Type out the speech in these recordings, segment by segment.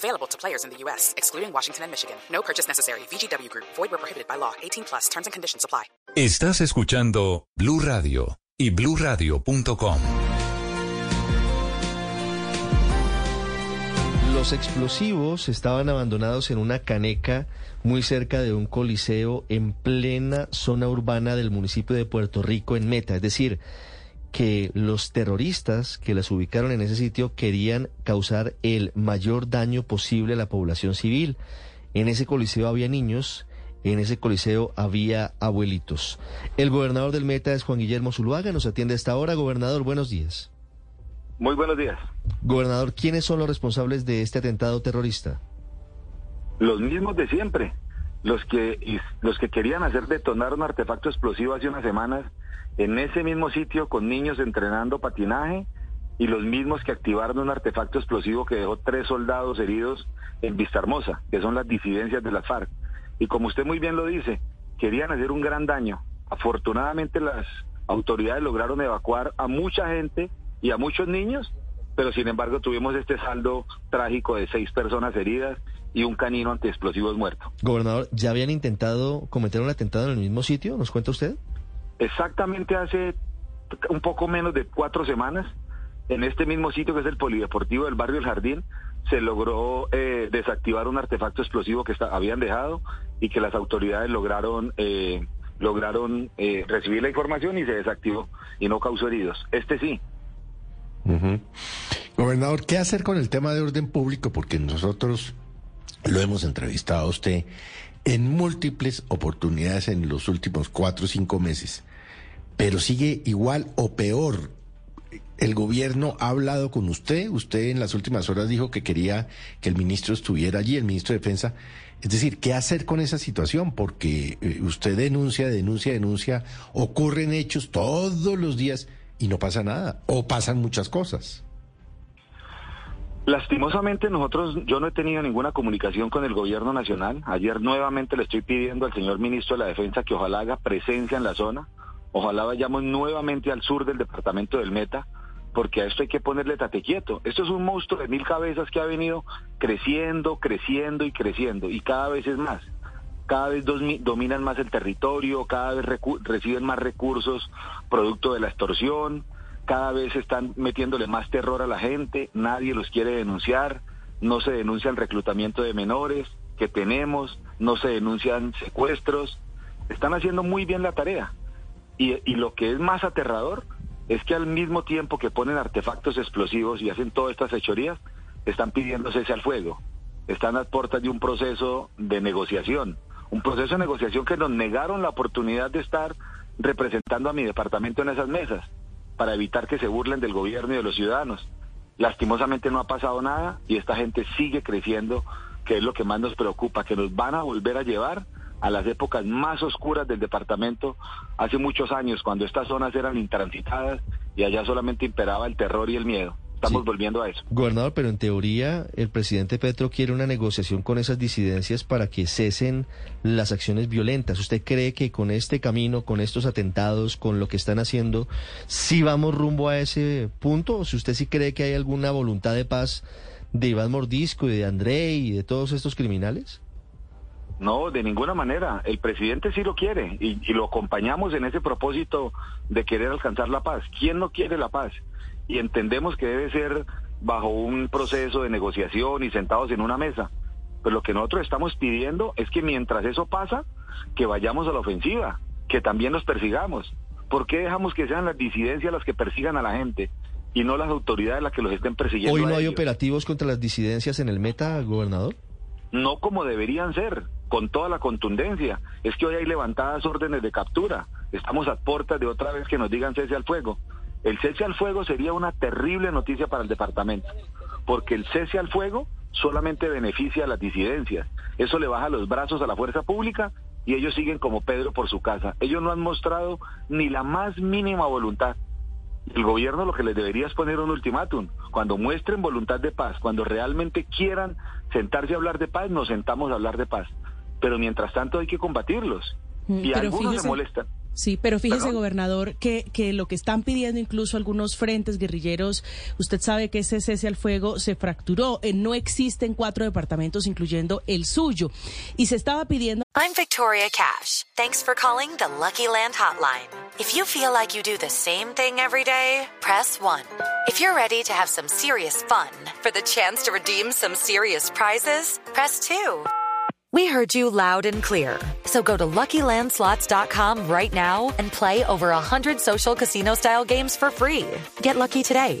Available to players in the U.S., excluding Washington and Michigan. No purchase necessary. VGW Group. Void where prohibited by law. 18 plus. Terms and conditions apply. Estás escuchando Blue Radio y BlueRadio.com. Los explosivos estaban abandonados en una caneca muy cerca de un coliseo en plena zona urbana del municipio de Puerto Rico en Meta. Es decir, que los terroristas que las ubicaron en ese sitio querían causar el mayor daño posible a la población civil. En ese coliseo había niños, en ese coliseo había abuelitos. El gobernador del Meta es Juan Guillermo Zuluaga, nos atiende a esta hora. Gobernador, buenos días. Muy buenos días. Gobernador, ¿quiénes son los responsables de este atentado terrorista? Los mismos de siempre, los que, los que querían hacer detonar un artefacto explosivo hace unas semanas en ese mismo sitio con niños entrenando patinaje y los mismos que activaron un artefacto explosivo que dejó tres soldados heridos en Vista Hermosa, que son las disidencias de la FARC. Y como usted muy bien lo dice, querían hacer un gran daño. Afortunadamente las autoridades lograron evacuar a mucha gente y a muchos niños, pero sin embargo tuvimos este saldo trágico de seis personas heridas y un canino antiexplosivos muerto. Gobernador, ¿ya habían intentado cometer un atentado en el mismo sitio? ¿Nos cuenta usted? Exactamente hace un poco menos de cuatro semanas, en este mismo sitio que es el Polideportivo del barrio El Jardín, se logró eh, desactivar un artefacto explosivo que habían dejado y que las autoridades lograron eh, lograron eh, recibir la información y se desactivó y no causó heridos. Este sí. Gobernador, ¿qué hacer con el tema de orden público? Porque nosotros lo hemos entrevistado a usted en múltiples oportunidades en los últimos cuatro o cinco meses pero sigue igual o peor. El gobierno ha hablado con usted, usted en las últimas horas dijo que quería que el ministro estuviera allí, el ministro de Defensa. Es decir, ¿qué hacer con esa situación? Porque eh, usted denuncia, denuncia, denuncia, ocurren hechos todos los días y no pasa nada, o pasan muchas cosas. Lastimosamente nosotros, yo no he tenido ninguna comunicación con el gobierno nacional. Ayer nuevamente le estoy pidiendo al señor ministro de la Defensa que ojalá haga presencia en la zona Ojalá vayamos nuevamente al sur del departamento del Meta, porque a esto hay que ponerle tate quieto. Esto es un monstruo de mil cabezas que ha venido creciendo, creciendo y creciendo, y cada vez es más. Cada vez dominan más el territorio, cada vez reciben más recursos producto de la extorsión, cada vez están metiéndole más terror a la gente, nadie los quiere denunciar, no se denuncia el reclutamiento de menores que tenemos, no se denuncian secuestros, están haciendo muy bien la tarea. Y, lo que es más aterrador es que al mismo tiempo que ponen artefactos explosivos y hacen todas estas hechorías, están pidiendo cese al fuego. Están a puertas de un proceso de negociación. Un proceso de negociación que nos negaron la oportunidad de estar representando a mi departamento en esas mesas para evitar que se burlen del gobierno y de los ciudadanos. Lastimosamente no ha pasado nada y esta gente sigue creciendo, que es lo que más nos preocupa, que nos van a volver a llevar a las épocas más oscuras del departamento hace muchos años, cuando estas zonas eran intransitadas y allá solamente imperaba el terror y el miedo. Estamos volviendo a eso. Gobernador, pero en teoría el presidente Petro quiere una negociación con esas disidencias para que cesen las acciones violentas. ¿Usted cree que con este camino, con estos atentados, con lo que están haciendo, sí vamos rumbo a ese punto? ¿O si usted sí cree que hay alguna voluntad de paz de Iván Mordisco y de André y de todos estos criminales? No, de ninguna manera. El presidente sí lo quiere y, lo acompañamos en ese propósito de querer alcanzar la paz. ¿Quién no quiere la paz? Y entendemos que debe ser bajo un proceso de negociación y sentados en una mesa. Pero lo que nosotros estamos pidiendo es que mientras eso pasa, que vayamos a la ofensiva, que también nos persigamos. ¿Por qué dejamos que sean las disidencias las que persigan a la gente y no las autoridades las que los estén persiguiendo? ¿Hoy no hay operativos contra las disidencias en el meta, gobernador? No como deberían ser con toda la contundencia. Es que hoy hay levantadas órdenes de captura. Estamos a puertas de otra vez que nos digan cese al fuego. El cese al fuego sería una terrible noticia para el departamento, porque el cese al fuego solamente beneficia a las disidencias. Eso le baja los brazos a la fuerza pública y ellos siguen como Pedro por su casa. Ellos no han mostrado ni la más mínima voluntad. El gobierno lo que les debería es poner un ultimátum. Cuando muestren voluntad de paz, cuando realmente quieran sentarse a hablar de paz, nos sentamos a hablar de paz. Pero mientras tanto hay que combatirlos. Mm, y pero algunos fíjese- se molestan. Sí, pero fíjese, ¿Perdón? gobernador, que, que lo que están pidiendo incluso algunos frentes guerrilleros, usted sabe que ese cese al fuego se fracturó. Eh, no existen cuatro departamentos, incluyendo el suyo. Y se estaba pidiendo I'm Victoria Cash. Thanks for calling the Lucky Land Hotline. If you feel like you do the same thing every day, press 1. If you're ready to have some serious fun for the chance to redeem some serious prizes, press 2. We heard you loud and clear. So go to LuckyLandSlots.com right now and play over 100 social casino style games for free. Get lucky today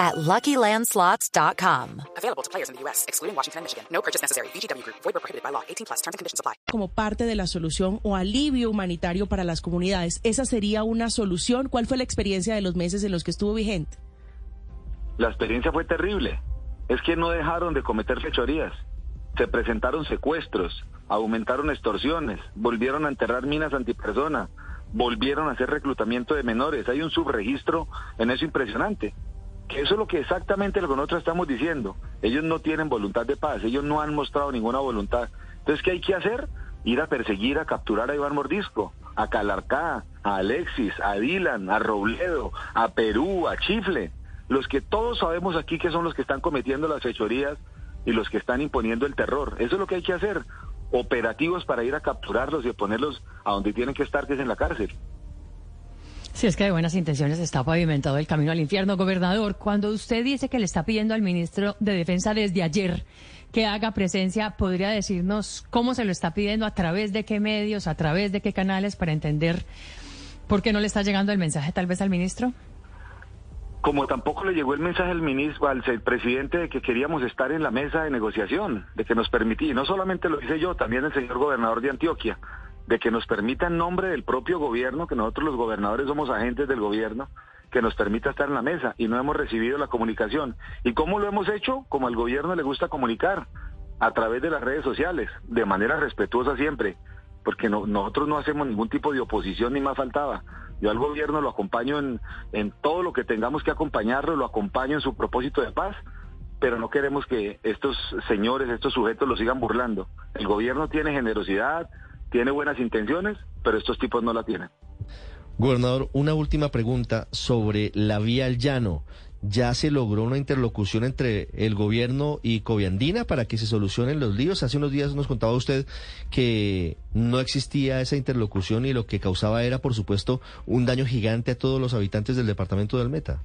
at LuckyLandSlots.com. Available to players in the U.S., excluding Washington and Michigan. No purchase necessary. VGW Group, void were prohibited by law. 18 plus terms and conditions apply. como parte de la solución o alivio humanitario para las comunidades. ¿Esa sería una solución? ¿Cuál fue la experiencia de los meses en los que estuvo vigente? La experiencia fue terrible. Es que no dejaron de cometer fechorías. Se presentaron secuestros, aumentaron extorsiones, volvieron a enterrar minas antipersona, volvieron a hacer reclutamiento de menores. Hay un subregistro en eso impresionante. Que eso es lo que exactamente lo que nosotros estamos diciendo. Ellos no tienen voluntad de paz, ellos no han mostrado ninguna voluntad. Entonces, ¿qué hay que hacer? Ir a perseguir, a capturar a Iván Mordisco, a Calarcá, a Alexis, a Dylan, a Robledo, a Perú, a Chifle. Los que todos sabemos aquí que son los que están cometiendo las fechorías y los que están imponiendo el terror. Eso es lo que hay que hacer. Operativos para ir a capturarlos y ponerlos a donde tienen que estar, que es en la cárcel. Si es que de buenas intenciones está pavimentado el camino al infierno, gobernador. Cuando usted dice que le está pidiendo al ministro de Defensa desde ayer que haga presencia, ¿podría decirnos cómo se lo está pidiendo, a través de qué medios, a través de qué canales, para entender por qué no le está llegando el mensaje tal vez al ministro? Como tampoco le llegó el mensaje al ministro, al presidente de que queríamos estar en la mesa de negociación, de que nos permitía, y no solamente lo hice yo, también el señor gobernador de Antioquia, de que nos permita en nombre del propio gobierno, que nosotros los gobernadores somos agentes del gobierno, que nos permita estar en la mesa y no hemos recibido la comunicación. ¿Y cómo lo hemos hecho? Como al gobierno le gusta comunicar, a través de las redes sociales, de manera respetuosa siempre, porque no- nosotros no hacemos ningún tipo de oposición ni más faltaba. Yo al gobierno lo acompaño en, en todo lo que tengamos que acompañarlo, lo acompaño en su propósito de paz, pero no queremos que estos señores, estos sujetos lo sigan burlando. El gobierno tiene generosidad, tiene buenas intenciones, pero estos tipos no la tienen. Gobernador, una última pregunta sobre la vía al llano. ¿Ya se logró una interlocución entre el gobierno y Coviandina para que se solucionen los líos? Hace unos días nos contaba usted que no existía esa interlocución y lo que causaba era, por supuesto, un daño gigante a todos los habitantes del departamento del Meta.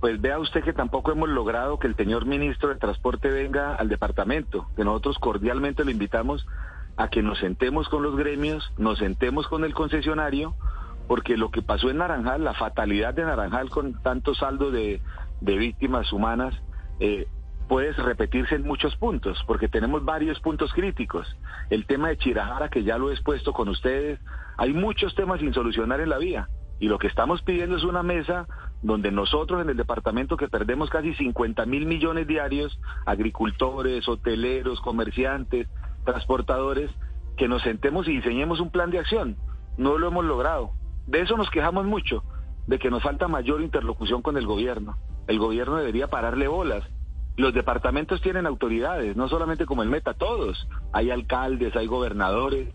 Pues vea usted que tampoco hemos logrado que el señor ministro de Transporte venga al departamento, que nosotros cordialmente lo invitamos a que nos sentemos con los gremios, nos sentemos con el concesionario, porque lo que pasó en Naranjal, la fatalidad de Naranjal con tanto saldo de, víctimas humanas, eh, puede repetirse en muchos puntos, porque tenemos varios puntos críticos. El tema de Chirajara, que ya lo he expuesto con ustedes, hay muchos temas sin solucionar en la vía. Y lo que estamos pidiendo es una mesa donde nosotros en el departamento que perdemos casi 50 mil millones diarios, agricultores, hoteleros, comerciantes, transportadores, que nos sentemos y diseñemos un plan de acción. No lo hemos logrado. De eso nos quejamos mucho, de que nos falta mayor interlocución con el gobierno. El gobierno debería pararle bolas. Los departamentos tienen autoridades, no solamente como el Meta, todos. Hay alcaldes, hay gobernadores.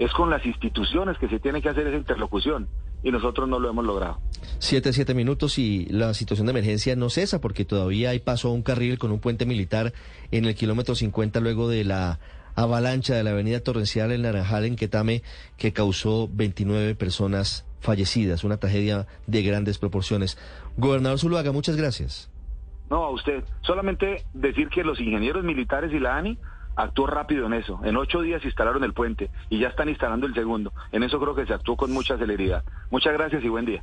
Es con las instituciones que se tiene que hacer esa interlocución y nosotros no lo hemos logrado. Siete, siete minutos y la situación de emergencia no cesa porque todavía hay paso a un carril con un puente militar en el kilómetro 50 luego de la avalancha de la avenida Torrencial en Naranjal, en Quetame, que causó 29 personas fallecidas, una tragedia de grandes proporciones. Gobernador Zuluaga, muchas gracias. No, a usted. Solamente decir que los ingenieros militares y la ANI actuó rápido en eso. En ocho días instalaron el puente y ya están instalando el segundo. En eso creo que se actuó con mucha celeridad. Muchas gracias y buen día.